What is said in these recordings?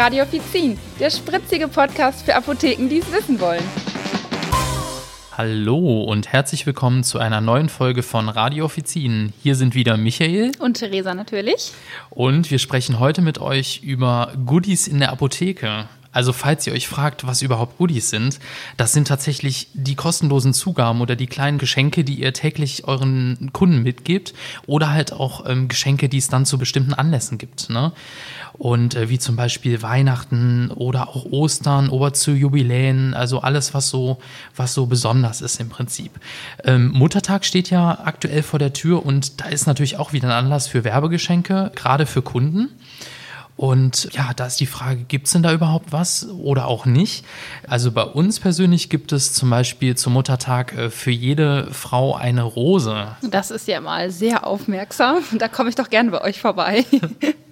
Radio Offizin, der spritzige Podcast für Apotheken, die es wissen wollen. Hallo und herzlich willkommen zu einer neuen Folge von Radio Offizin. Hier sind wieder Michael und Theresa natürlich. Und wir sprechen heute mit euch über Goodies in der Apotheke. Also falls ihr euch fragt, was überhaupt Goodies sind, das sind tatsächlich die kostenlosen Zugaben oder die kleinen Geschenke, die ihr täglich euren Kunden mitgebt oder halt auch ähm, Geschenke, die es dann zu bestimmten Anlässen gibt. Ne? Und äh, wie zum Beispiel Weihnachten oder auch Ostern oder zu Jubiläen, also alles, was so, was so besonders ist im Prinzip. Ähm, Muttertag steht ja aktuell vor der Tür und da ist natürlich auch wieder ein Anlass für Werbegeschenke, gerade für Kunden. Und ja, da ist die Frage, gibt es denn da überhaupt was oder auch nicht? Also bei uns persönlich gibt es zum Beispiel zum Muttertag äh, für jede Frau eine Rose. Das ist ja mal sehr aufmerksam. Da komme ich doch gerne bei euch vorbei.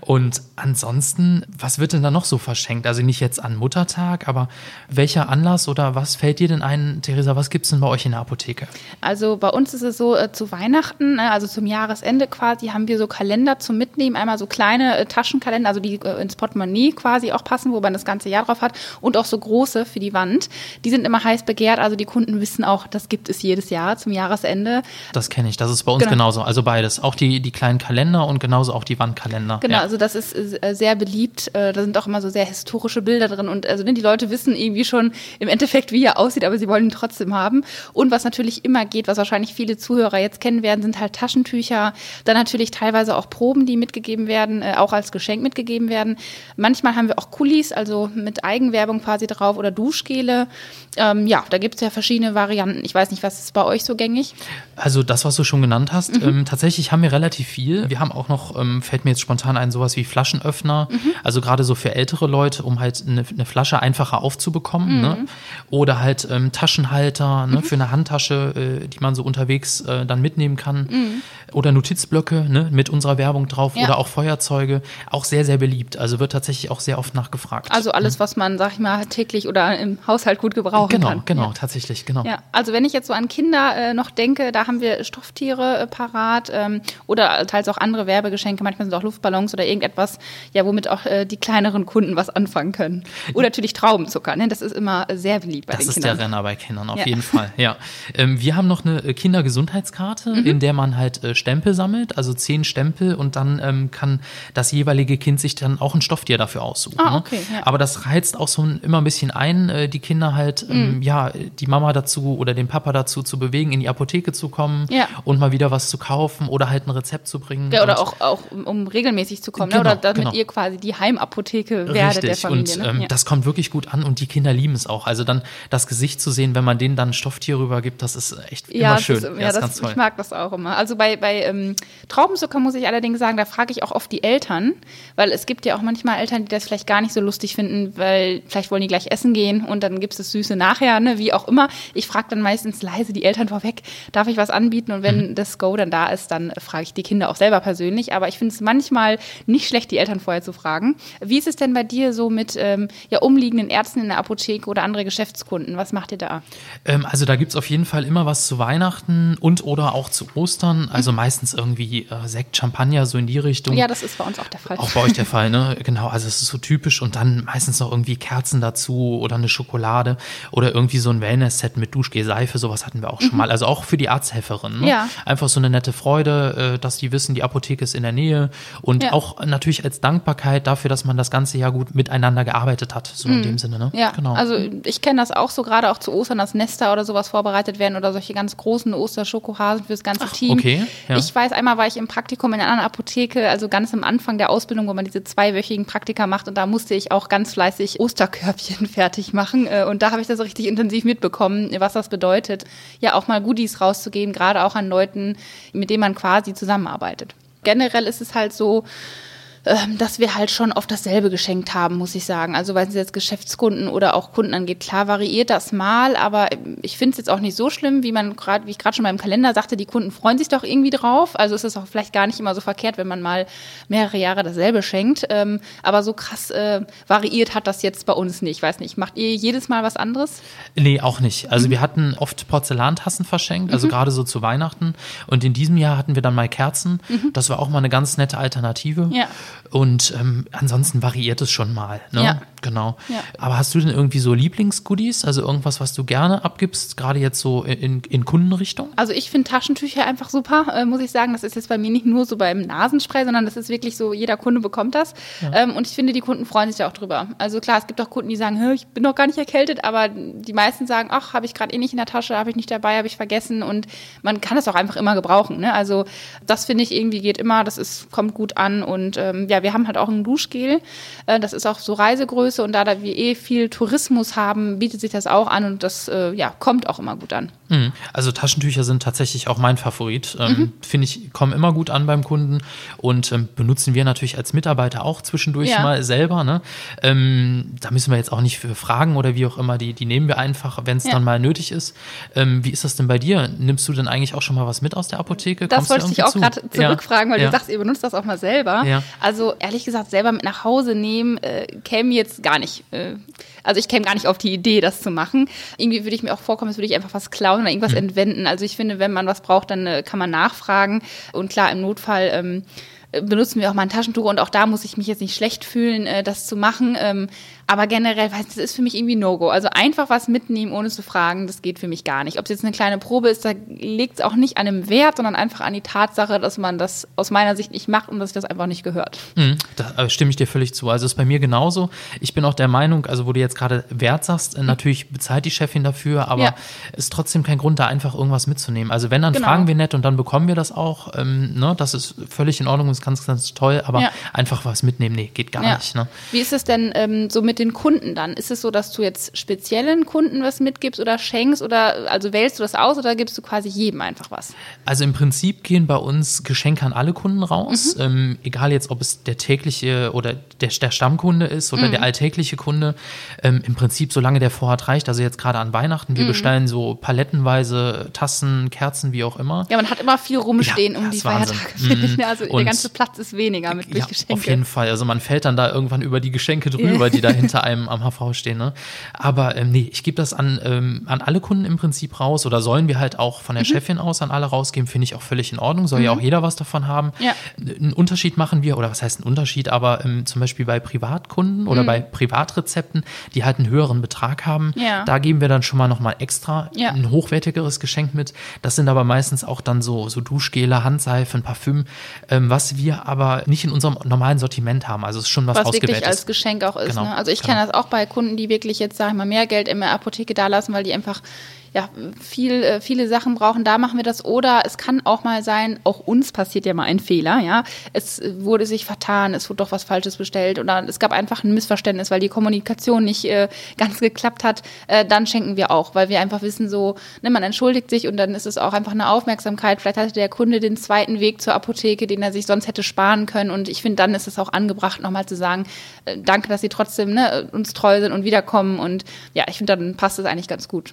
Und ansonsten, was wird denn da noch so verschenkt? Also nicht jetzt an Muttertag, aber welcher Anlass oder was fällt dir denn ein, Theresa, was gibt es denn bei euch in der Apotheke? Also bei uns ist es so, äh, zu Weihnachten, ne, also zum Jahresende quasi, haben wir so Kalender zum Mitnehmen. Einmal so kleine äh, Taschenkalender, also die äh, ins Portemonnaie quasi auch passen, wo man das ganze Jahr drauf hat. Und auch so große für die Wand. Die sind immer heiß begehrt, also die Kunden wissen auch, das gibt es jedes Jahr zum Jahresende. Das kenne ich, das ist bei uns genau. genauso. Also beides. Auch die, die kleinen Kalender und genauso auch die Wandkalender. Kalender. Genau, ja. also das ist äh, sehr beliebt. Äh, da sind auch immer so sehr historische Bilder drin und also ne, die Leute wissen irgendwie schon im Endeffekt, wie er aussieht, aber sie wollen ihn trotzdem haben. Und was natürlich immer geht, was wahrscheinlich viele Zuhörer jetzt kennen werden, sind halt Taschentücher. Dann natürlich teilweise auch Proben, die mitgegeben werden, äh, auch als Geschenk mitgegeben werden. Manchmal haben wir auch Kulis, also mit Eigenwerbung quasi drauf oder Duschgele. Ähm, ja, da gibt es ja verschiedene Varianten. Ich weiß nicht, was ist bei euch so gängig? Also das, was du schon genannt hast, mhm. ähm, tatsächlich haben wir relativ viel. Wir haben auch noch, ähm, fällt mir jetzt spontan ein, sowas wie Flaschenöffner. Mhm. Also gerade so für ältere Leute, um halt eine, eine Flasche einfacher aufzubekommen. Ne? Mhm. Ne? Oder halt ähm, Taschenhalter ne? Mhm. für eine Handtasche, äh, die man so unterwegs äh, dann mitnehmen kann. Mhm. Oder Notizblöcke ne? mit unserer Werbung drauf. Ja. Oder auch Feuerzeuge. Auch sehr, sehr beliebt. Also wird tatsächlich auch sehr oft nachgefragt. Also alles, mhm. was man, sag ich mal, täglich oder im Haushalt gut gebrauchen genau, kann. Genau, genau, ja. tatsächlich, genau. Ja, also wenn ich jetzt so an Kinder äh, noch denke, da haben wir Stofftiere äh, parat ähm, oder teils auch andere Werbegeschenke. Manchmal sind auch Luftballons oder irgendetwas, ja, womit auch äh, die kleineren Kunden was anfangen können. Oder natürlich Traubenzucker, ne? das ist immer sehr beliebt bei das den Kindern. Das ist der Renner bei Kindern, auf ja. jeden Fall, ja. Ähm, wir haben noch eine äh, Kindergesundheitskarte, mhm. in der man halt äh, Stempel sammelt, also zehn Stempel und dann ähm, kann das jeweilige Kind sich dann auch ein Stofftier dafür aussuchen. Ah, ne? okay, ne? ja. Aber das reizt auch so ein, immer ein bisschen ein, äh, die Kinder halt, ähm, mhm. ja, die Mama dazu oder den Papa dazu zu bewegen, in die Apotheke zu kommen ja. und mal wieder was zu kaufen oder halt ein Rezept zu bringen. Ja, oder auch, auch um regelmäßig zu kommen, ne? genau, ne? oder damit genau. ihr quasi die Heimapotheke werdet der Familie. Und ähm, ja. das kommt wirklich gut an und die Kinder lieben es auch. Also dann das Gesicht zu sehen, wenn man denen dann ein Stofftier rübergibt, das ist echt ja, immer schön. Ist, ja, das, das ich mag das auch immer. Also bei, bei ähm, Traubenzucker muss ich allerdings sagen, da frage ich auch oft die Eltern, weil es gibt ja auch manchmal Eltern, die das vielleicht gar nicht so lustig finden, weil vielleicht wollen die gleich essen gehen und dann gibt es das Süße nachher, ne, wie auch immer. Ich frage dann meistens leise die Eltern vorweg, darf ich was anbieten? Und wenn mhm. das Go dann da ist, dann frage ich die Kinder auch selber persönlich. Aber ich finde es manchmal nicht schlecht, die Eltern vorher zu fragen. Wie ist es denn bei dir so mit ähm, ja, umliegenden Ärzten in der Apotheke oder andere Geschäftskunden? Was macht ihr da? Ähm, also da gibt es auf jeden Fall immer was zu Weihnachten und oder auch zu Ostern. Also mhm. meistens irgendwie äh, Sekt, Champagner, so in die Richtung. Ja, das ist bei uns auch der Fall. Auch bei euch der Fall, ne? Genau, also es ist so typisch und dann meistens noch irgendwie Kerzen dazu oder eine Schokolade oder irgendwie so ein Wellness-Set mit Duschgel, Seife, sowas hatten wir auch schon mhm. mal. Also auch für die Arzthelferin. Ne? Ja. Einfach so eine nette Freude, äh, dass die wissen, die Apotheke ist in der Nähe und ja. auch natürlich als Dankbarkeit dafür, dass man das ganze Jahr gut miteinander gearbeitet hat, so in mhm. dem Sinne. Ne? Ja, genau. Also ich kenne das auch so, gerade auch zu Ostern, dass Nester oder sowas vorbereitet werden oder solche ganz großen Osterschokohasen fürs ganze Ach, Team. Okay. Ja. Ich weiß, einmal war ich im Praktikum in einer anderen Apotheke, also ganz am Anfang der Ausbildung, wo man diese zweiwöchigen Praktika macht und da musste ich auch ganz fleißig Osterkörbchen fertig machen äh, und da habe ich das richtig intensiv mitbekommen, was das bedeutet, ja auch mal Goodies rauszugeben, gerade auch an Leuten, mit denen man quasi zusammenarbeitet. Generell ist es halt so, dass wir halt schon oft dasselbe geschenkt haben, muss ich sagen. Also weil es jetzt Geschäftskunden oder auch Kunden angeht, klar variiert das mal, aber ich finde es jetzt auch nicht so schlimm, wie man gerade, wie ich gerade schon beim Kalender sagte, die Kunden freuen sich doch irgendwie drauf. Also ist es auch vielleicht gar nicht immer so verkehrt, wenn man mal mehrere Jahre dasselbe schenkt. Ähm, aber so krass äh, variiert hat das jetzt bei uns nicht. Ich weiß nicht, macht ihr jedes Mal was anderes? Nee, auch nicht. Also mhm. wir hatten oft Porzellantassen verschenkt, also mhm. gerade so zu Weihnachten. Und in diesem Jahr hatten wir dann mal Kerzen. Mhm. Das war auch mal eine ganz nette Alternative. Ja. Und ähm, ansonsten variiert es schon mal. Ne? Ja. Genau. Ja. Aber hast du denn irgendwie so Lieblingsgoodies? Also irgendwas, was du gerne abgibst, gerade jetzt so in, in Kundenrichtung? Also ich finde Taschentücher einfach super, äh, muss ich sagen. Das ist jetzt bei mir nicht nur so beim Nasenspray, sondern das ist wirklich so, jeder Kunde bekommt das. Ähm, und ich finde, die Kunden freuen sich da auch drüber. Also klar, es gibt auch Kunden, die sagen, "Hä, ich bin noch gar nicht erkältet, aber die meisten sagen, ach, habe ich gerade eh nicht in der Tasche, habe ich nicht dabei, habe ich vergessen. Und man kann das auch einfach immer gebrauchen. Ne? Also das finde ich irgendwie geht immer, das ist, kommt gut an. Und ähm, ja, wir haben halt auch ein Duschgel. Äh, das ist auch so Reisegröße und da, da wir eh viel Tourismus haben, bietet sich das auch an und das äh, ja, kommt auch immer gut an. Mhm. Also Taschentücher sind tatsächlich auch mein Favorit. Ähm, Mhm. Finde ich, kommen immer gut an beim Kunden und ähm, benutzen wir natürlich als Mitarbeiter auch zwischendurch Ja. mal selber. Ne? Ähm, da müssen wir jetzt auch nicht für fragen oder wie auch immer, die, die nehmen wir einfach, wenn es Ja. dann mal nötig ist. Ähm, wie ist das denn bei dir? Nimmst du denn eigentlich auch schon mal was mit aus der Apotheke? Das Kommst wollte ich auch zu? gerade zurückfragen, weil ja. du sagst, ihr benutzt das auch mal selber. Also ehrlich gesagt, selber mit nach Hause nehmen, äh, käme jetzt gar nicht. Äh, also ich käme gar nicht auf die Idee, das zu machen. Irgendwie würde ich mir auch vorkommen, als würde ich einfach was klauen oder Mhm. irgendwas entwenden. Also ich finde, wenn man was braucht, dann äh, kann man nachfragen. Und klar, im Notfall ähm, äh, benutzen wir auch mal ein Taschentuch und auch da muss ich mich jetzt nicht schlecht fühlen, äh, das zu machen. Ähm, aber generell, weiß, das ist für mich irgendwie No-Go. Also einfach was mitnehmen, ohne zu fragen, das geht für mich gar nicht. Ob es jetzt eine kleine Probe ist, da liegt es auch nicht an dem Wert, sondern einfach an die Tatsache, dass man das aus meiner Sicht nicht macht und dass das einfach nicht gehört. Mhm, Da äh, stimme ich dir völlig zu. Also ist bei mir genauso. Ich bin auch der Meinung, also wo du jetzt gerade Wert sagst, äh, natürlich bezahlt die Chefin dafür, aber Ja. ist trotzdem kein Grund, da einfach irgendwas mitzunehmen. Also wenn, dann Genau. fragen wir nett und dann bekommen wir das auch. Ähm, ne? Das ist völlig in Ordnung, ist ganz, ganz toll, aber Ja. einfach was mitnehmen, nee, geht gar Ja. nicht. Ne? Wie ist es denn ähm, so mit den Kunden dann? Ist es so, dass du jetzt speziellen Kunden was mitgibst oder schenkst oder also wählst du das aus oder gibst du quasi jedem einfach was? Also im Prinzip gehen bei uns Geschenke an alle Kunden raus, Mhm. ähm, egal jetzt, ob es der tägliche oder der, der Stammkunde ist oder Mhm. der alltägliche Kunde. Ähm, Im Prinzip, solange der Vorrat reicht, also jetzt gerade an Weihnachten, Mhm. wir bestellen so palettenweise Tassen, Kerzen, wie auch immer. Ja, man hat immer viel rumstehen Ja, um die Wahnsinn. Feiertage, finde ich. Mhm. Ne? Also der Und- ganze Platz ist weniger mit Ja, Geschenke. auf jeden Fall. Also man fällt dann da irgendwann über die Geschenke drüber, die da hinter einem am HV stehen. Ne? Aber ähm, nee, ich gebe das an, ähm, an alle Kunden im Prinzip raus oder sollen wir halt auch von Mhm. der Chefin aus an alle rausgeben, finde ich auch völlig in Ordnung. Soll ja auch jeder was davon haben. Ja. Einen Unterschied machen wir, oder was heißt ein Unterschied, aber ähm, zum Beispiel bei Privatkunden Mhm. oder bei Privatrezepten, die halt einen höheren Betrag haben, Ja. da geben wir dann schon mal nochmal extra Ja. ein hochwertigeres Geschenk mit. Das sind aber meistens auch dann so, so Duschgele, Handseifen, Parfüm, ähm, was wir aber nicht in unserem normalen Sortiment haben. Also es ist schon was, was wirklich ausgewähltes. als Geschenk auch ist. Genau, Ne? Also ich genau. kenne das auch bei Kunden, die wirklich jetzt, sag ich mal, mehr Geld in der Apotheke da lassen, weil die einfach ja, viel, äh, viele Sachen brauchen, da machen wir das. Oder es kann auch mal sein, auch uns passiert ja mal ein Fehler, ja. Es äh, wurde sich vertan, es wurde doch was Falsches bestellt oder es gab einfach ein Missverständnis, weil die Kommunikation nicht äh, ganz geklappt hat. Äh, dann schenken wir auch, weil wir einfach wissen, so, ne, man entschuldigt sich und dann ist es auch einfach eine Aufmerksamkeit. Vielleicht hatte der Kunde den zweiten Weg zur Apotheke, den er sich sonst hätte sparen können. Und ich finde, dann ist es auch angebracht, nochmal zu sagen, äh, danke, dass Sie trotzdem ne, uns treu sind und wiederkommen. Und ja, ich finde, dann passt es eigentlich ganz gut.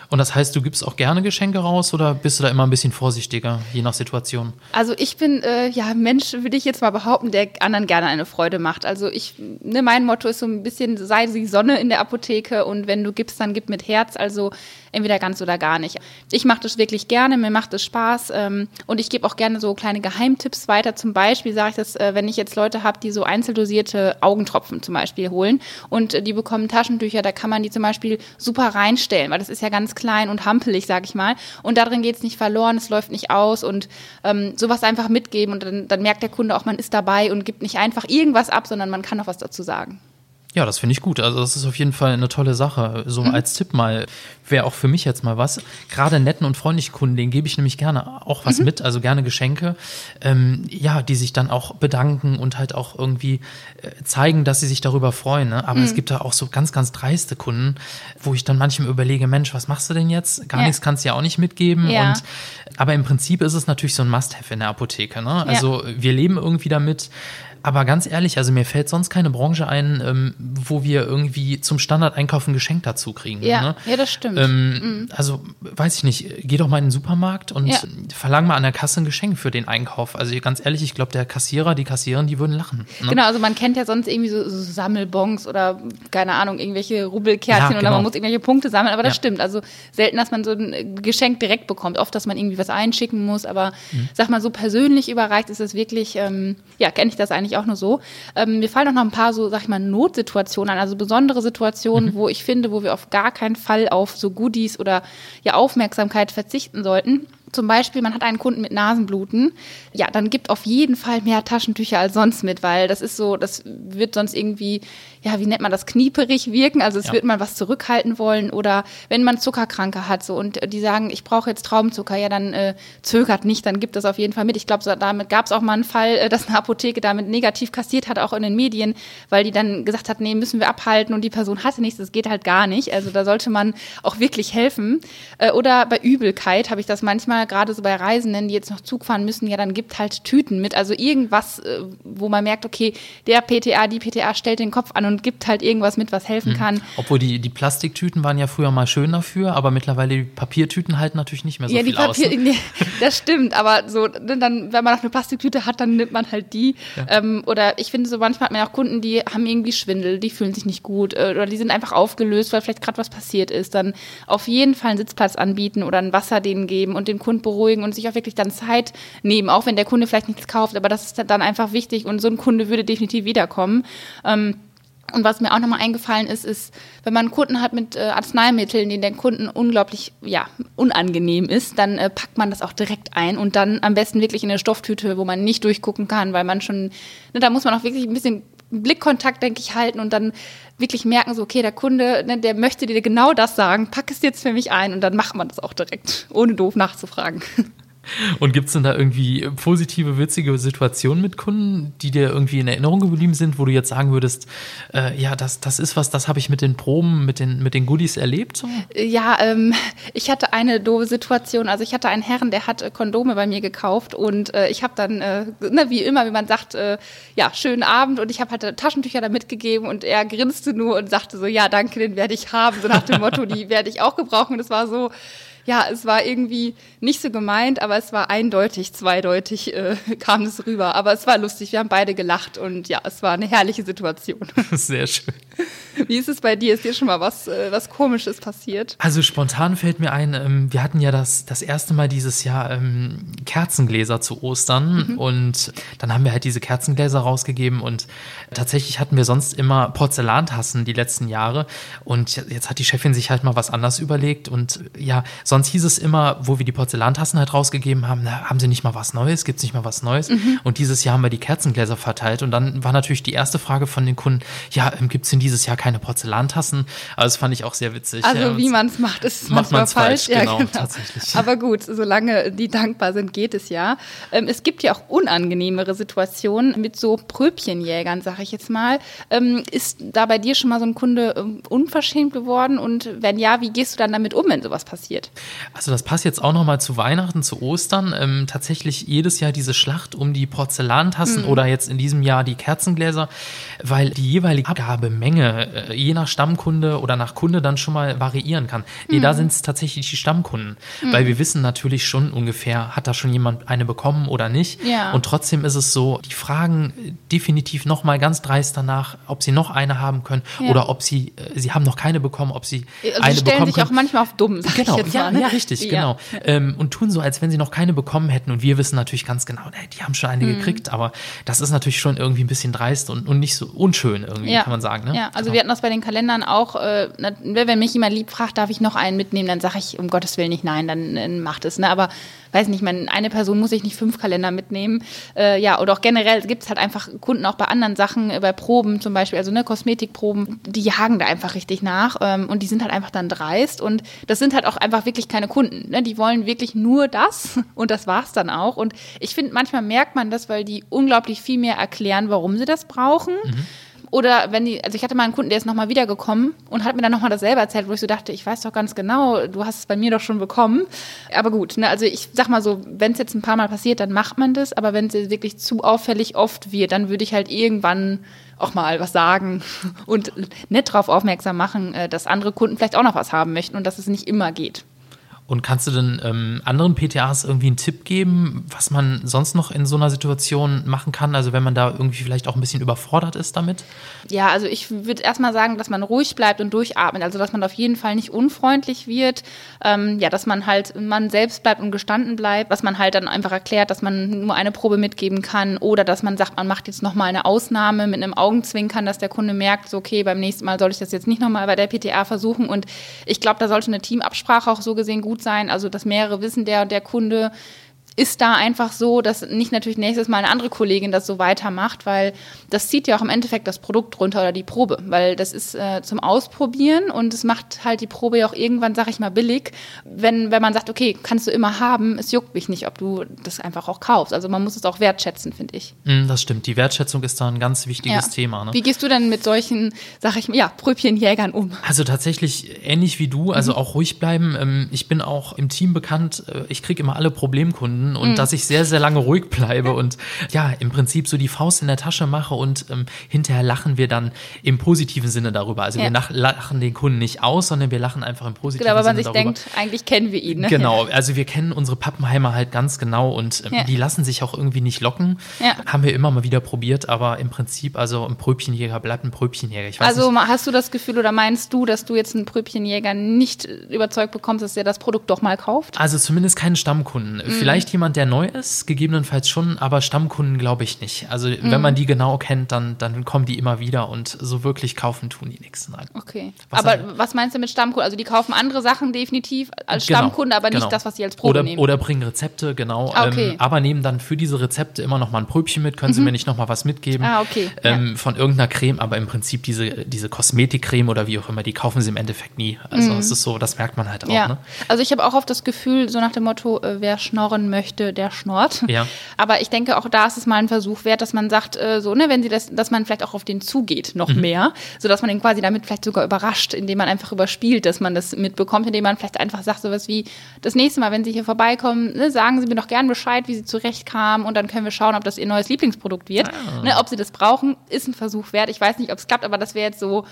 Und das heißt, du gibst auch gerne Geschenke raus oder bist du da immer ein bisschen vorsichtiger, je nach Situation? Also ich bin äh, ja Mensch, würde ich jetzt mal behaupten, der anderen gerne eine Freude macht. Also ich, ne, mein Motto ist so ein bisschen, sei die Sonne in der Apotheke und wenn du gibst, dann gib mit Herz. Also entweder ganz oder gar nicht. Ich mache das wirklich gerne, mir macht es Spaß ähm, und ich gebe auch gerne so kleine Geheimtipps weiter. Zum Beispiel sage ich das, äh, wenn ich jetzt Leute habe, die so einzeldosierte Augentropfen zum Beispiel holen und äh, die bekommen Taschentücher, da kann man die zum Beispiel super reinstellen, weil das ist ja ganz klein und hampelig, sag ich mal. Und darin geht's nicht verloren, es läuft nicht aus und ähm, sowas einfach mitgeben und dann, dann merkt der Kunde auch, man ist dabei und gibt nicht einfach irgendwas ab, sondern man kann auch was dazu sagen. Ja, das finde ich gut. Also das ist auf jeden Fall eine tolle Sache. So als Tipp mal, wäre auch für mich jetzt mal was. Gerade netten und freundlichen Kunden, denen gebe ich nämlich gerne auch was mit, also gerne Geschenke, ähm, ja, die sich dann auch bedanken und halt auch irgendwie äh, zeigen, dass sie sich darüber freuen. Ne? Aber es gibt da auch so ganz, ganz dreiste Kunden, wo ich dann manchmal überlege, Mensch, was machst du denn jetzt? Gar Ja. nichts kannst du ja auch nicht mitgeben. Ja. Und aber im Prinzip ist es natürlich so ein Must-have in der Apotheke. Ne? Also wir leben irgendwie damit. Aber ganz ehrlich, also mir fällt sonst keine Branche ein, ähm, wo wir irgendwie zum Standardeinkauf ein Geschenk dazu kriegen. Ja, ne? ja, das stimmt. Ähm, Also, weiß ich nicht, geh doch mal in den Supermarkt und Ja. verlang mal an der Kasse ein Geschenk für den Einkauf. Also ganz ehrlich, ich glaube, der Kassierer, die Kassiererin, die würden lachen. Ne? Genau, also man kennt ja sonst irgendwie so, so Sammelbons oder keine Ahnung, irgendwelche Rubbelkärtchen Ja, oder genau. man muss irgendwelche Punkte sammeln, aber das Ja. stimmt. Also selten, dass man so ein Geschenk direkt bekommt. Oft, dass man irgendwie was einschicken muss, aber Mhm. sag mal, so persönlich überreicht ist es wirklich, ähm, ja, kenne ich das eigentlich eigentlich auch nur so. Ähm, mir fallen auch noch ein paar so, sag ich mal, Notsituationen an, also besondere Situationen, mhm. wo ich finde, wo wir auf gar keinen Fall auf so Goodies oder ja Aufmerksamkeit verzichten sollten. Zum Beispiel, man hat einen Kunden mit Nasenbluten, ja, dann gibt auf jeden Fall mehr Taschentücher als sonst mit, weil das ist so, das wird sonst irgendwie, ja, wie nennt man das, knieperig wirken, also es ja. wird man was zurückhalten wollen oder wenn man Zuckerkranke hat so und die sagen, ich brauche jetzt Traubenzucker, ja, dann äh, zögert nicht, dann gibt es auf jeden Fall mit. Ich glaube, so, damit gab es auch mal einen Fall, äh, dass eine Apotheke damit negativ kassiert hat, auch in den Medien, weil die dann gesagt hat, nee, müssen wir abhalten und die Person hatte nichts, das geht halt gar nicht. Also da sollte man auch wirklich helfen. Äh, oder bei Übelkeit habe ich das manchmal gerade so bei Reisenden, die jetzt noch Zug fahren müssen, ja, dann gibt halt Tüten mit. Also irgendwas, äh, wo man merkt, okay, der PTA, die PTA stellt den Kopf an und gibt halt irgendwas mit, was helfen mhm. kann. Obwohl die, die Plastiktüten waren ja früher mal schön dafür, aber mittlerweile die Papiertüten halten natürlich nicht mehr so ja, viel Papier, aus. Ne? Das stimmt, aber so, ne, dann, wenn man noch eine Plastiktüte hat, dann nimmt man halt die. Ja. Ähm, oder ich finde so, manchmal hat man auch Kunden, die haben irgendwie Schwindel, die fühlen sich nicht gut äh, oder die sind einfach aufgelöst, weil vielleicht gerade was passiert ist. Dann auf jeden Fall einen Sitzplatz anbieten oder ein Wasser denen geben und den Kunden Kunden beruhigen und sich auch wirklich dann Zeit nehmen, auch wenn der Kunde vielleicht nichts kauft, aber das ist dann einfach wichtig und so ein Kunde würde definitiv wiederkommen. Ähm, und was mir auch nochmal eingefallen ist, ist, wenn man einen Kunden hat mit äh, Arzneimitteln, die den Kunden unglaublich ja, unangenehm ist, dann äh, packt man das auch direkt ein und dann am besten wirklich in eine Stofftüte, wo man nicht durchgucken kann, weil man schon, ne, da muss man auch wirklich ein bisschen Blickkontakt, denke ich, halten und dann wirklich merken, so, okay, der Kunde, ne, der möchte dir genau das sagen, pack es jetzt für mich ein und dann macht man das auch direkt, ohne doof nachzufragen. Und gibt es denn da irgendwie positive, witzige Situationen mit Kunden, die dir irgendwie in Erinnerung geblieben sind, wo du jetzt sagen würdest, äh, ja, das, das ist was, das habe ich mit den Proben, mit den, mit den Goodies erlebt? So? Ja, ähm, ich hatte eine doofe Situation. Also ich hatte einen Herrn, der hat äh, Kondome bei mir gekauft und äh, ich habe dann, äh, ne, wie immer, wie man sagt, äh, ja, schönen Abend und ich habe halt Taschentücher da mitgegeben und er grinste nur und sagte so, ja, danke, den werde ich haben. So nach dem Motto, die werde ich auch gebrauchen. Und es war so, ja, es war irgendwie nicht so gemeint, aber es war eindeutig, zweideutig äh, kam es rüber. Aber es war lustig, wir haben beide gelacht und ja, es war eine herrliche Situation. Sehr schön. Wie ist es bei dir? Ist dir schon mal was, äh, was Komisches passiert? Also spontan fällt mir ein, ähm, wir hatten ja das, das erste Mal dieses Jahr ähm, Kerzengläser zu Ostern mhm. und dann haben wir halt diese Kerzengläser rausgegeben und tatsächlich hatten wir sonst immer Porzellantassen die letzten Jahre und jetzt hat die Chefin sich halt mal was anders überlegt und ja, sonst hieß es immer, wo wir die Porzellantassen halt rausgegeben haben, na, haben sie nicht mal was Neues, gibt es nicht mal was Neues mhm. und dieses Jahr haben wir die Kerzengläser verteilt und dann war natürlich die erste Frage von den Kunden, ja, ähm, gibt es denn dieses Jahr keine Porzellantassen. Also das fand ich auch sehr witzig. Also ja, wie man es macht, ist es macht manchmal falsch. falsch. Genau, ja, genau, tatsächlich. Aber gut, solange die dankbar sind, geht es ja. Ähm, es gibt ja auch unangenehmere Situationen mit so Pröbchenjägern, sage ich jetzt mal. Ähm, ist da bei dir schon mal so ein Kunde ähm, unverschämt geworden? Und wenn ja, wie gehst du dann damit um, wenn sowas passiert? Also das passt jetzt auch nochmal zu Weihnachten, zu Ostern. Ähm, tatsächlich jedes Jahr diese Schlacht um die Porzellantassen mhm. oder jetzt in diesem Jahr die Kerzengläser, weil die jeweilige Abgabemenge äh, je nach Stammkunde oder nach Kunde dann schon mal variieren kann. Nee, mhm. da sind es tatsächlich die Stammkunden, mhm. weil wir wissen natürlich schon ungefähr, hat da schon jemand eine bekommen oder nicht. Ja. Und trotzdem ist es so, die fragen definitiv noch mal ganz dreist danach, ob sie noch eine haben können ja. oder ob sie, äh, sie haben noch keine bekommen, ob sie also eine sie stellen sich können. auch manchmal auf dumm, sag genau, ich jetzt ja, mal, ne? ja, richtig, genau. Ähm, und tun so, als wenn sie noch keine bekommen hätten. Und wir wissen natürlich ganz genau, nee, die haben schon eine mhm. gekriegt, aber das ist natürlich schon irgendwie ein bisschen dreist und, und nicht so unschön irgendwie, kann man sagen. Ne? Ja, also genau. wir hatten das bei den Kalendern auch, äh, wenn mich jemand lieb fragt, darf ich noch einen mitnehmen, dann sage ich um Gottes Willen nicht nein, dann, dann macht es. Ne? Aber weiß nicht, man, eine Person muss ich nicht fünf Kalender mitnehmen. Äh, ja, oder auch generell gibt es halt einfach Kunden auch bei anderen Sachen, äh, bei Proben zum Beispiel, also ne, Kosmetikproben, die jagen da einfach richtig nach ähm, und die sind halt einfach dann dreist und das sind halt auch einfach wirklich keine Kunden. Ne? Die wollen wirklich nur das und das war's dann auch. Und ich finde, manchmal merkt man das, weil die unglaublich viel mehr erklären, warum sie das brauchen. Mhm. Oder wenn die, also ich hatte mal einen Kunden, der ist nochmal wiedergekommen und hat mir dann nochmal dasselbe erzählt, wo ich so dachte, ich weiß doch ganz genau, du hast es bei mir doch schon bekommen. Aber gut, ne, also ich sag mal so, wenn es jetzt ein paar Mal passiert, dann macht man das, aber wenn es wirklich zu auffällig oft wird, dann würde ich halt irgendwann auch mal was sagen und nett darauf aufmerksam machen, äh, dass andere Kunden vielleicht auch noch was haben möchten und dass es nicht immer geht. Und kannst du denn ähm, anderen PTAs irgendwie einen Tipp geben, was man sonst noch in so einer Situation machen kann? Also wenn man da irgendwie vielleicht auch ein bisschen überfordert ist damit? Ja, also ich würde erstmal sagen, dass man ruhig bleibt und durchatmet. Also dass man auf jeden Fall nicht unfreundlich wird. Ähm, ja, dass man halt man selbst bleibt und gestanden bleibt. Dass man halt dann einfach erklärt, dass man nur eine Probe mitgeben kann oder dass man sagt, man macht jetzt nochmal eine Ausnahme mit einem Augenzwinkern, dass der Kunde merkt, so, okay, beim nächsten Mal soll ich das jetzt nicht nochmal bei der PTA versuchen. Und ich glaube, da sollte eine Teamabsprache auch so gesehen gut sein, also dass mehrere wissen, der und der Kunde ist da einfach so, dass nicht natürlich nächstes Mal eine andere Kollegin das so weitermacht, weil das zieht ja auch im Endeffekt das Produkt runter oder die Probe, weil das ist äh, zum Ausprobieren und es macht halt die Probe ja auch irgendwann, sag ich mal, billig, wenn, wenn man sagt, okay, kannst du immer haben, es juckt mich nicht, ob du das einfach auch kaufst. Also man muss es auch wertschätzen, finde ich. Mm, das stimmt, die Wertschätzung ist da ein ganz wichtiges ja. Thema. Ne? Wie gehst du denn mit solchen, sag ich mal, ja, Pröbchenjägern um? Also tatsächlich ähnlich wie du, also mhm. auch ruhig bleiben. Ähm, ich bin auch im Team bekannt, äh, ich kriege immer alle Problemkunden Stunden und mhm. dass ich sehr, sehr lange ruhig bleibe und ja, im Prinzip so die Faust in der Tasche mache und ähm, hinterher lachen wir dann im positiven Sinne darüber. Also ja. wir lachen den Kunden nicht aus, sondern wir lachen einfach im positiven Sinne. Genau, weil man sich darüber. denkt, eigentlich kennen wir ihn. Ne? Genau, also wir kennen unsere Pappenheimer halt ganz genau und ähm, ja. die lassen sich auch irgendwie nicht locken. Ja. Haben wir immer mal wieder probiert, aber im Prinzip, also ein Pröbchenjäger bleibt ein Pröbchenjäger. also nicht. hast du das Gefühl oder meinst du, dass du jetzt einen Pröbchenjäger nicht überzeugt bekommst, dass er das Produkt doch mal kauft? Also zumindest keinen Stammkunden. Mhm. Vielleicht jemand, der neu ist, gegebenenfalls schon, aber Stammkunden glaube ich nicht. Also mhm. wenn man die genau kennt, dann, dann kommen die immer wieder und so wirklich kaufen tun die nichts. Nein. Okay. Was aber halt, was meinst du mit Stammkunden? Also die kaufen andere Sachen definitiv als genau, Stammkunde, aber genau. nicht das, was sie als Probe oder, nehmen. Oder bringen Rezepte, genau. Ah, okay. ähm, aber nehmen dann für diese Rezepte immer noch mal ein Pröbchen mit. Können mhm. sie mir nicht noch mal was mitgeben? Ah, okay. Ähm, ja. Von irgendeiner Creme, aber im Prinzip diese, diese Kosmetikcreme oder wie auch immer, die kaufen sie im Endeffekt nie. Also mhm. es ist so, das merkt man halt auch. Ja. Ne? Also ich habe auch oft das Gefühl, so nach dem Motto, äh, wer schnorren möchte, der schnort. Ja. Aber ich denke, auch da ist es mal ein Versuch wert, dass man sagt, äh, so, ne, wenn sie das, dass man vielleicht auch auf den zugeht, noch mhm. mehr, sodass man ihn quasi damit vielleicht sogar überrascht, indem man einfach überspielt, dass man das mitbekommt, indem man vielleicht einfach sagt, sowas wie, das nächste Mal, wenn Sie hier vorbeikommen, ne, sagen Sie mir doch gern Bescheid, wie Sie zurechtkamen und dann können wir schauen, ob das Ihr neues Lieblingsprodukt wird. Ah. Ne, ob Sie das brauchen, ist ein Versuch wert. Ich weiß nicht, ob es klappt, aber das wäre jetzt so,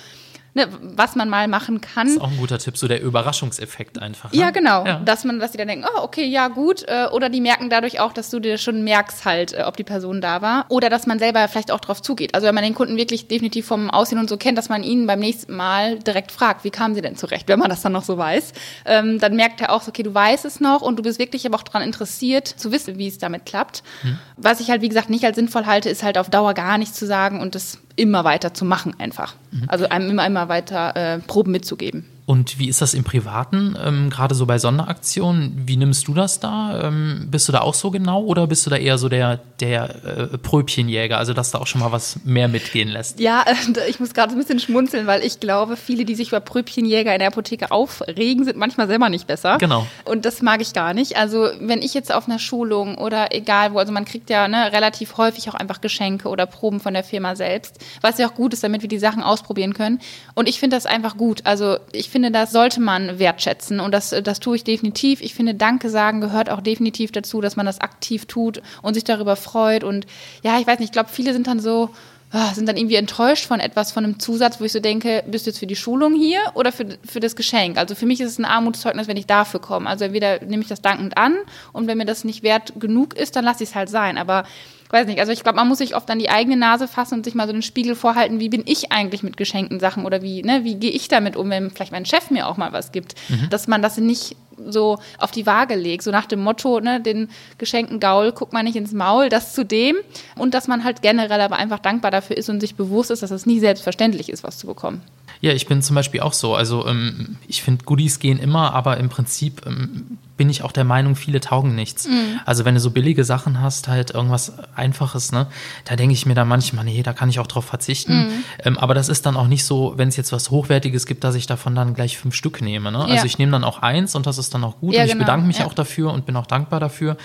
ne, was man mal machen kann. Das ist auch ein guter Tipp, so der Überraschungseffekt einfach. Ne? Ja, genau. Ja. Dass man, dass sie dann denken, oh, okay, ja, gut. Äh, oder die merken dadurch auch, dass du dir schon merkst halt, äh, ob die Person da war. Oder dass man selber vielleicht auch drauf zugeht. Also wenn man den Kunden wirklich definitiv vom Aussehen und so kennt, dass man ihn beim nächsten Mal direkt fragt, wie kamen sie denn zurecht, wenn man das dann noch so weiß. Ähm, dann merkt er auch, okay, du weißt es noch und du bist wirklich aber auch daran interessiert, zu wissen, wie es damit klappt. Hm. Was ich halt, wie gesagt, nicht als sinnvoll halte, ist halt auf Dauer gar nichts zu sagen und das immer weiter zu machen einfach. Mhm. Also einem immer, immer weiter äh, Proben mitzugeben. Und wie ist das im Privaten, ähm, gerade so bei Sonderaktionen? Wie nimmst du das da? Ähm, bist du da auch so genau oder bist du da eher so der, der äh, Pröbchenjäger, also dass da auch schon mal was mehr mitgehen lässt? Ja, ich muss gerade ein bisschen schmunzeln, weil ich glaube, viele, die sich über Pröbchenjäger in der Apotheke aufregen, sind manchmal selber nicht besser. Genau. Und das mag ich gar nicht. Also wenn ich jetzt auf einer Schulung oder egal wo, also man kriegt ja ne, relativ häufig auch einfach Geschenke oder Proben von der Firma selbst, was ja auch gut ist, damit wir die Sachen ausprobieren können. Und ich finde das einfach gut. Also ich finde finde, das sollte man wertschätzen und das, das tue ich definitiv. Ich finde, Danke sagen gehört auch definitiv dazu, dass man das aktiv tut und sich darüber freut. Und ja, ich weiß nicht, ich glaube, viele sind dann so, ah, sind dann irgendwie enttäuscht von etwas, von einem Zusatz, wo ich so denke, bist du jetzt für die Schulung hier oder für, für das Geschenk? Also für mich ist es ein Armutszeugnis, wenn ich dafür komme. Also entweder nehme ich das dankend an und wenn mir das nicht wert genug ist, dann lasse ich es halt sein. Aber weiß nicht, also ich glaube, man muss sich oft an die eigene Nase fassen und sich mal so den Spiegel vorhalten, wie bin ich eigentlich mit geschenkten Sachen oder wie, ne, wie gehe ich damit um, wenn vielleicht mein Chef mir auch mal was gibt. Mhm. Dass man das nicht so auf die Waage legt, so nach dem Motto, ne, den geschenkten Gaul guckt man nicht ins Maul, das zu dem. Und dass man halt generell aber einfach dankbar dafür ist und sich bewusst ist, dass es nie selbstverständlich ist, was zu bekommen. Ja, ich bin zum Beispiel auch so. Also ähm, ich finde, Goodies gehen immer, aber im Prinzip ähm, bin ich auch der Meinung, viele taugen nichts. Mhm. Also wenn du so billige Sachen hast, halt irgendwas Einfaches, ne, da denke ich mir dann manchmal, nee, da kann ich auch drauf verzichten. Mhm. Ähm, aber das ist dann auch nicht so, wenn es jetzt was Hochwertiges gibt, dass ich davon dann gleich fünf Stück nehme. Ne? Also ja. Also ich nehme dann auch eins und das ist dann auch gut ja, und ich genau. bedanke mich ja. auch dafür und bin auch dankbar dafür.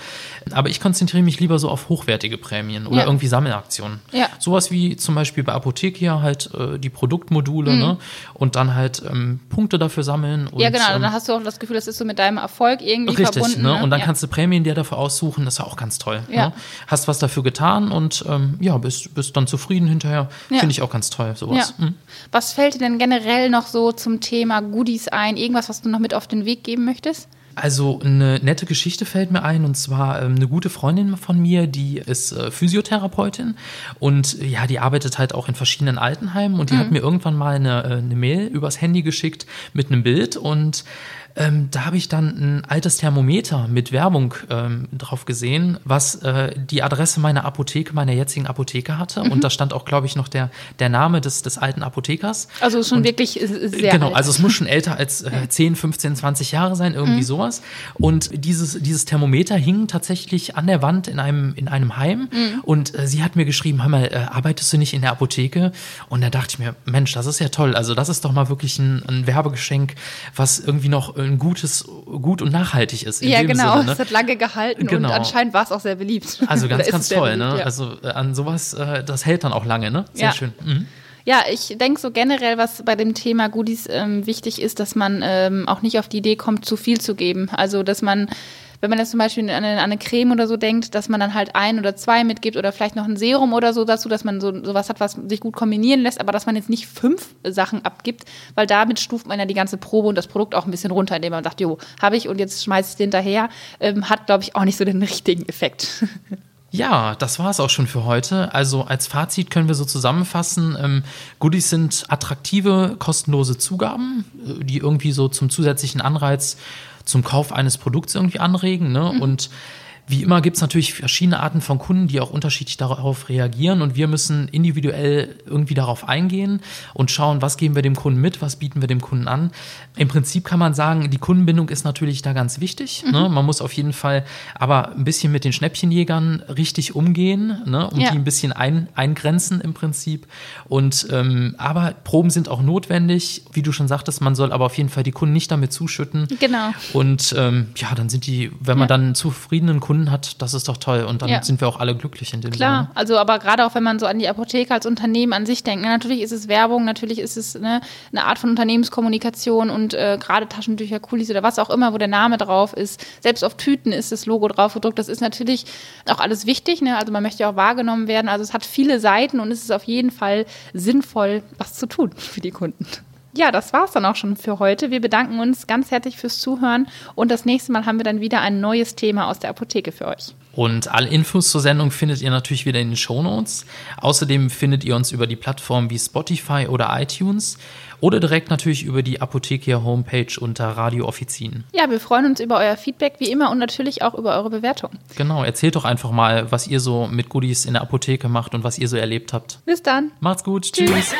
Aber ich konzentriere mich lieber so auf hochwertige Prämien oder irgendwie Sammelaktionen. Sowas wie zum Beispiel bei Apothekia halt äh, die Produktmodule mhm. ne? und dann halt ähm, Punkte dafür sammeln. Und, ja, genau, ähm, dann hast du auch das Gefühl, das ist so mit deinem Erfolg irgendwie irgendwie Richtig, verbunden. Ne? Und dann ja. kannst du Prämien dir dafür aussuchen, das ist ja auch ganz toll. Ja. Ne? Hast was dafür getan und ähm, ja, bist, bist dann zufrieden hinterher. Ja. Finde ich auch ganz toll, sowas. Mhm. Was fällt dir denn generell noch so zum Thema Goodies ein? Irgendwas, was du noch mit auf den Weg geben möchtest? Also eine nette Geschichte fällt mir ein und zwar ähm, eine gute Freundin von mir, die ist äh, Physiotherapeutin und äh, ja, die arbeitet halt auch in verschiedenen Altenheimen und die mhm. hat mir irgendwann mal eine, äh, eine Mail übers Handy geschickt mit einem Bild und ähm, da habe ich dann ein altes Thermometer mit Werbung ähm, drauf gesehen, was äh, die Adresse meiner Apotheke, meiner jetzigen Apotheke hatte. Mhm. Und da stand auch, glaube ich, noch der, der Name des, des alten Apothekers. Also schon und, wirklich sehr Genau, alt. also es muss schon älter als äh, 10, 15, 20 Jahre sein, irgendwie mhm. Sowas. Und dieses, dieses Thermometer hing tatsächlich an der Wand in einem, in einem Heim. Mhm. Und äh, sie hat mir geschrieben, hör mal, äh, arbeitest du nicht in der Apotheke? Und da dachte ich mir, Mensch, das ist ja toll. Also das ist doch mal wirklich ein, ein Werbegeschenk, was irgendwie noch ein gutes, gut und nachhaltig ist. ja, genau. Sinne, ne? Es hat lange gehalten genau. und anscheinend war es auch sehr beliebt. Also ganz, ganz toll, ne? beliebt, ne? Ja. Also äh, an sowas, äh, das hält dann auch lange, ne? Sehr ja. schön. Mhm. Ja, ich denke so generell, was bei dem Thema Goodies ähm, wichtig ist, dass man ähm, auch nicht auf die Idee kommt, zu viel zu geben. Also, dass man wenn man jetzt zum Beispiel an eine, Creme oder so denkt, dass man dann halt ein oder zwei mitgibt oder vielleicht noch ein Serum oder so dazu, dass man so sowas hat, was sich gut kombinieren lässt, aber dass man jetzt nicht fünf Sachen abgibt, weil damit stuft man ja die ganze Probe und das Produkt auch ein bisschen runter, indem man sagt, jo, habe ich und jetzt schmeiße ich es hinterher, ähm, hat, glaube ich, auch nicht so den richtigen Effekt. Ja, das war es auch schon für heute. Also als Fazit können wir so zusammenfassen, ähm, Goodies sind attraktive, kostenlose Zugaben, äh, die irgendwie so zum zusätzlichen Anreiz zum Kauf eines Produkts irgendwie anregen. Ne? Mhm. Und wie immer gibt es natürlich verschiedene Arten von Kunden, die auch unterschiedlich darauf reagieren und wir müssen individuell irgendwie darauf eingehen und schauen, was geben wir dem Kunden mit, was bieten wir dem Kunden an. Im Prinzip kann man sagen, die Kundenbindung ist natürlich da ganz wichtig. Mhm. Ne? Man muss auf jeden Fall aber ein bisschen mit den Schnäppchenjägern richtig umgehen ne? und ja. die ein bisschen ein, eingrenzen im Prinzip. Und ähm, aber Proben sind auch notwendig, wie du schon sagtest, man soll aber auf jeden Fall die Kunden nicht damit zuschütten. Genau. Und ähm, ja, dann sind die, wenn man ja. dann einen zufriedenen Kunden Kunden hat, das ist doch toll. Und dann ja. sind wir auch alle glücklich in dem Klar, Sinne. also aber gerade auch wenn man so an die Apotheke als Unternehmen an sich denkt, ne, natürlich ist es Werbung, natürlich ist es ne, eine Art von Unternehmenskommunikation und äh, gerade Taschentücher, Kulis oder was auch immer, wo der Name drauf ist. Selbst auf Tüten ist das Logo drauf gedruckt. Das ist natürlich auch alles wichtig. Ne? Also man möchte ja auch wahrgenommen werden. Also es hat viele Seiten und es ist auf jeden Fall sinnvoll, was zu tun für die Kunden ja, das war's dann auch schon für heute. Wir bedanken uns ganz herzlich fürs Zuhören und das nächste Mal haben wir dann wieder ein neues Thema aus der Apotheke für euch. Und alle Infos zur Sendung findet ihr natürlich wieder in den Shownotes. Außerdem findet ihr uns über die Plattformen wie Spotify oder iTunes oder direkt natürlich über die Apothekia Homepage unter Radio Offizien. Ja, wir freuen uns über euer Feedback wie immer und natürlich auch über eure Bewertung. Genau, erzählt doch einfach mal, was ihr so mit Goodies in der Apotheke macht und was ihr so erlebt habt. Bis dann. Macht's gut. Tschüss. Tschüss.